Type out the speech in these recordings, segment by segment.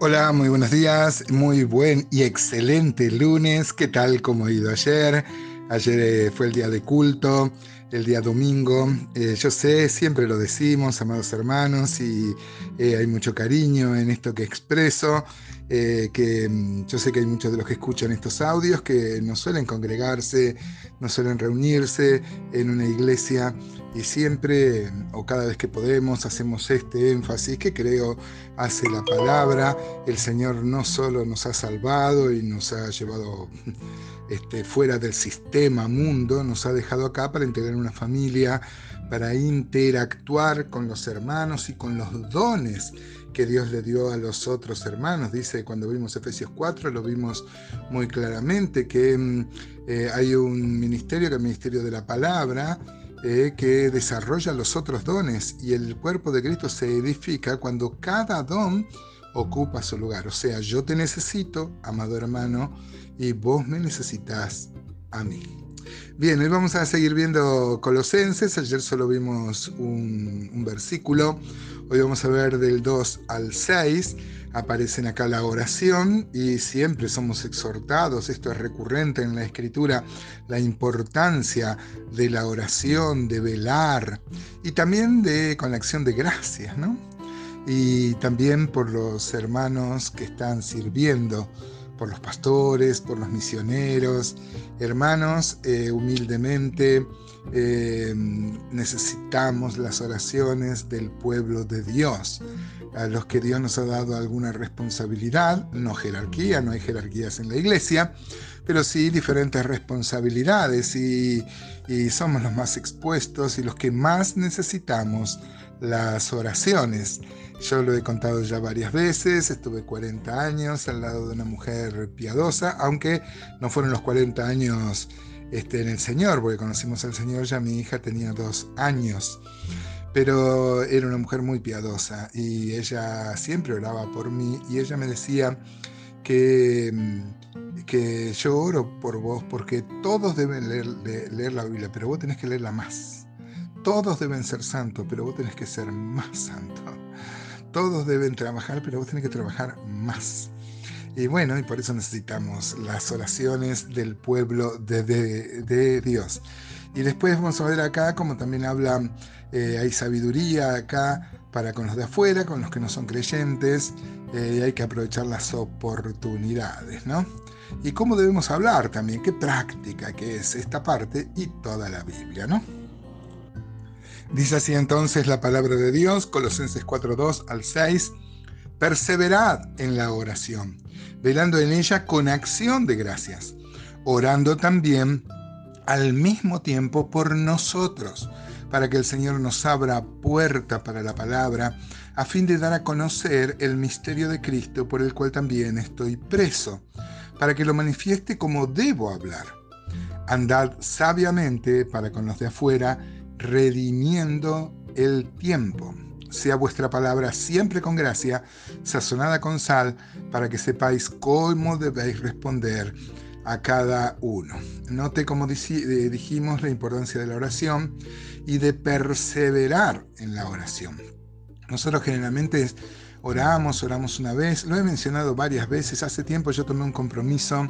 Hola, muy buenos días, muy buen y excelente lunes. ¿Qué tal? ¿Cómo ha ido ayer? Ayer eh, fue el día de culto, el día domingo. Eh, yo sé, siempre lo decimos, amados hermanos, y eh, hay mucho cariño en esto que expreso. que mm, yo sé que hay muchos de los que escuchan estos audios que no suelen congregarse, no suelen reunirse en una iglesia y siempre o cada vez que podemos hacemos este énfasis que creo hace la palabra. El Señor no solo nos ha salvado y nos ha llevado este, fuera del sistema mundo, nos ha dejado acá para integrar una familia, para interactuar con los hermanos y con los dones que Dios le dio a los otros hermanos. Dice, cuando vimos Efesios 4, lo vimos muy claramente, que mm, eh, hay un ministerio, que es el ministerio de la palabra, eh, que desarrolla los otros dones y el cuerpo de Cristo se edifica cuando cada don ocupa su lugar. O sea, yo te necesito, amado hermano, y vos me necesitas a mí. Bien, hoy vamos a seguir viendo Colosenses. Ayer solo vimos un, versículo. Hoy vamos a ver del 2 al 6 aparecen acá la oración y siempre somos exhortados, esto es recurrente en la escritura, la importancia de la oración, de velar y también de con la acción de gracias, ¿no? Y también por los hermanos que están sirviendo, por los pastores, por los misioneros, hermanos, eh, humildemente eh, necesitamos las oraciones del pueblo de Dios a los que Dios nos ha dado alguna responsabilidad, no jerarquía, no hay jerarquías en la iglesia, pero sí diferentes responsabilidades y, somos los más expuestos y los que más necesitamos las oraciones. Yo lo he contado ya varias veces, estuve 40 años al lado de una mujer piadosa, aunque no fueron los 40 años este, en el Señor, porque conocimos al Señor, ya mi hija tenía dos años pero era una mujer muy piadosa y ella siempre oraba por mí y ella me decía que, mm, que yo oro por vos porque todos deben leer, la Biblia, pero vos tenés que leerla más. Todos deben ser santos, pero vos tenés que ser más santo. Todos deben trabajar, pero vos tenés que trabajar más. Y bueno, y por eso necesitamos las oraciones del pueblo de, de Dios. Y después vamos a ver acá como también habla, eh, hay sabiduría acá para con los de afuera, con los que no son creyentes, eh, y hay que aprovechar las oportunidades, ¿no? Y cómo debemos hablar también, qué práctica que es esta parte y toda la Biblia, ¿no? Dice así entonces la palabra de Dios, Colosenses 4.2 al 6, perseverad en la oración, velando en ella con acción de gracias, orando también al mismo tiempo por nosotros, para que el Señor nos abra puerta para la palabra, a fin de dar a conocer el misterio de Cristo por el cual también estoy preso, para que lo manifieste como debo hablar. Andad sabiamente para con los de afuera, redimiendo el tiempo. Sea vuestra palabra siempre con gracia, sazonada con sal, para que sepáis cómo debéis responder a cada uno. Note como eh, dijimos la importancia de la oración y de perseverar en la oración. Nosotros generalmente oramos, oramos una vez, lo he mencionado varias veces, hace tiempo yo tomé un compromiso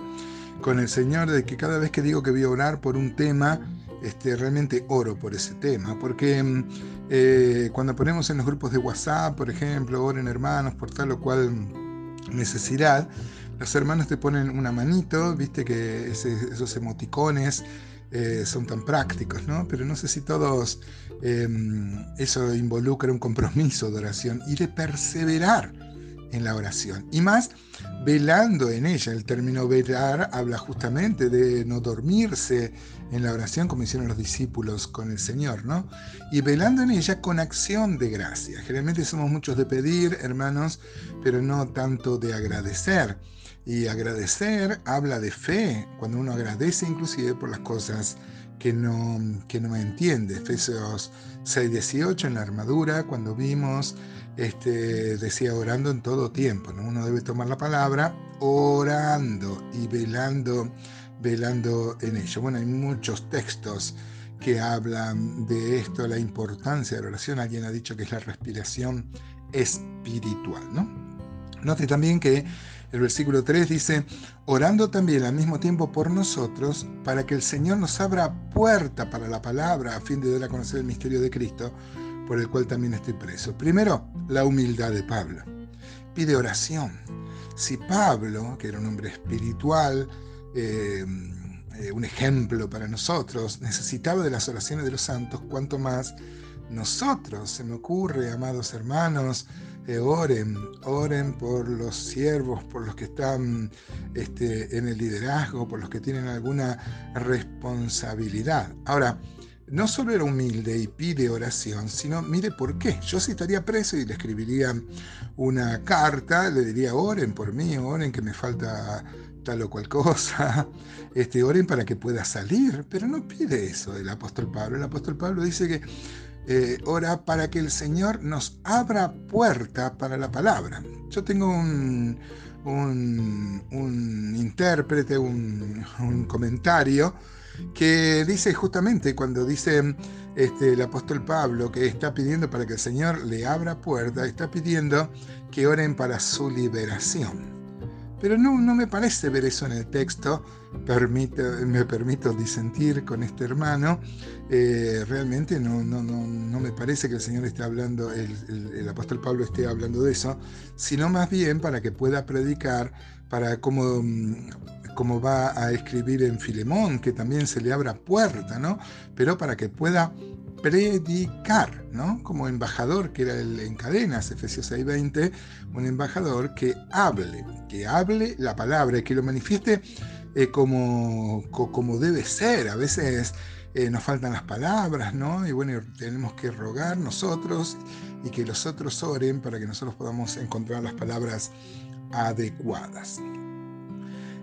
con el Señor de que cada vez que digo que voy a orar por un tema, este, realmente oro por ese tema, porque mm, eh, cuando ponemos en los grupos de WhatsApp, por ejemplo, oren hermanos por tal o cual necesidad, los hermanos te ponen una manito, viste que esos emoticones eh, son tan prácticos, ¿no? Pero no sé si todos em, eso involucra un compromiso de oración y de perseverar en la oración. Y más, velando en ella. El término velar habla justamente de no dormirse en la oración como hicieron los discípulos con el Señor, ¿no? Y velando en ella con acción de gracia. Generalmente somos muchos de pedir, hermanos, pero no tanto de agradecer. Y agradecer habla de fe, cuando uno agradece inclusive por las cosas que no, que no entiende. Efesios 6:18 en la armadura, cuando vimos, este, decía orando en todo tiempo. ¿no? Uno debe tomar la palabra orando y velando, velando en ello. Bueno, hay muchos textos que hablan de esto, la importancia de la oración. Alguien ha dicho que es la respiración espiritual, ¿no? Note también que el versículo 3 dice, orando también al mismo tiempo por nosotros, para que el Señor nos abra puerta para la palabra, a fin de dar a conocer el misterio de Cristo, por el cual también estoy preso. Primero, la humildad de Pablo. Pide oración. Si Pablo, que era un hombre espiritual, eh, eh, un ejemplo para nosotros, necesitaba de las oraciones de los santos, cuanto más nosotros, se me ocurre, amados hermanos, oren, oren por los siervos, por los que están este, en el liderazgo, por los que tienen alguna responsabilidad. Ahora, no solo era humilde y pide oración, sino mire por qué. Yo si estaría preso y le escribiría una carta, le diría oren por mí, oren que me falta tal o cual cosa, este, oren para que pueda salir, pero no pide eso el apóstol Pablo. El apóstol Pablo dice que eh, ora para que el Señor nos abra puerta para la palabra. Yo tengo un, un, intérprete, un, comentario que dice justamente cuando dice este, el apóstol Pablo que está pidiendo para que el Señor le abra puerta, está pidiendo que oren para su liberación. Pero no, no me parece ver eso en el texto, me permito disentir con este hermano, eh, realmente no, no, no, me parece que el Señor esté hablando, el, apóstol Pablo esté hablando de eso, sino más bien para que pueda predicar, para como, como va a escribir en Filemón, que también se le abra puerta, ¿no? Pero para que pueda predicar, ¿no? Como embajador, que era el en cadenas, Efesios 6:20, un embajador que hable, que hable la palabra, que lo manifieste eh, como, como debe ser. A veces eh, nos faltan las palabras, ¿no? Y bueno, tenemos que rogar nosotros y que los otros oren para que nosotros podamos encontrar las palabras adecuadas.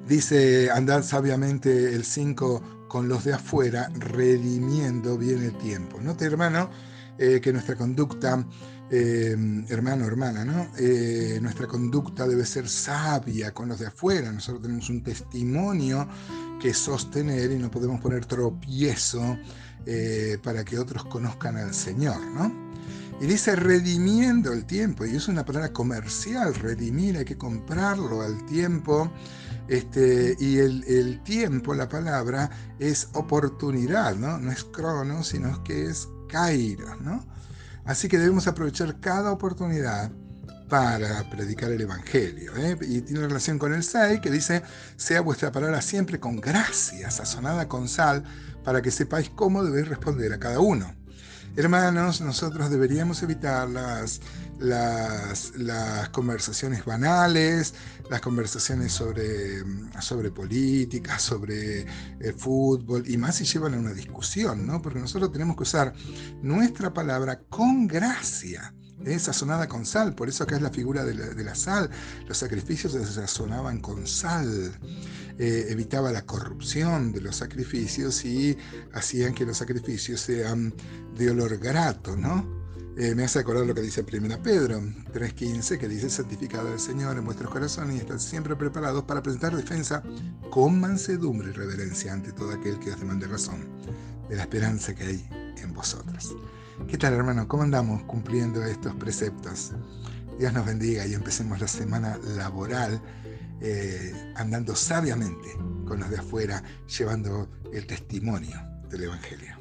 Dice, andar sabiamente el 5 con los de afuera, redimiendo bien el tiempo. Note, hermano, eh, que nuestra conducta, eh, hermano, hermana, ¿no? Eh, nuestra conducta debe ser sabia con los de afuera. Nosotros tenemos un testimonio que sostener y no podemos poner tropiezo para que otros conozcan al Señor, ¿no? Y dice redimiendo el tiempo, y es una palabra comercial, redimir, hay que comprarlo al tiempo. Este, y el, tiempo, la palabra, es oportunidad, ¿no? No es crono, sino que es kairos, ¿no? Así que debemos aprovechar cada oportunidad para predicar el Evangelio. ¿eh? Y tiene relación con el 6, que dice, sea vuestra palabra siempre con gracia, sazonada con sal, para que sepáis cómo debéis responder a cada uno. Hermanos, nosotros deberíamos evitar las, las, conversaciones banales, las conversaciones sobre, sobre política, sobre el fútbol, y más si llevan a una discusión, ¿no? Porque nosotros tenemos que usar nuestra palabra con gracia es sazonada con sal, por eso acá es la figura de la, sal. Los sacrificios se sazonaban con sal, eh, evitaba la corrupción de los sacrificios y hacían que los sacrificios sean de olor grato, ¿no? Eh, me hace acordar lo que dice 1 Pedro 3.15, que dice, santificado el Señor en vuestros corazones y están siempre preparados para presentar defensa con mansedumbre y reverencia ante todo aquel que os demande razón de la esperanza que hay en vosotros. ¿Qué tal hermano? ¿Cómo andamos cumpliendo estos preceptos? Dios nos bendiga y empecemos la semana laboral eh, andando sabiamente con los de afuera, llevando el testimonio del Evangelio.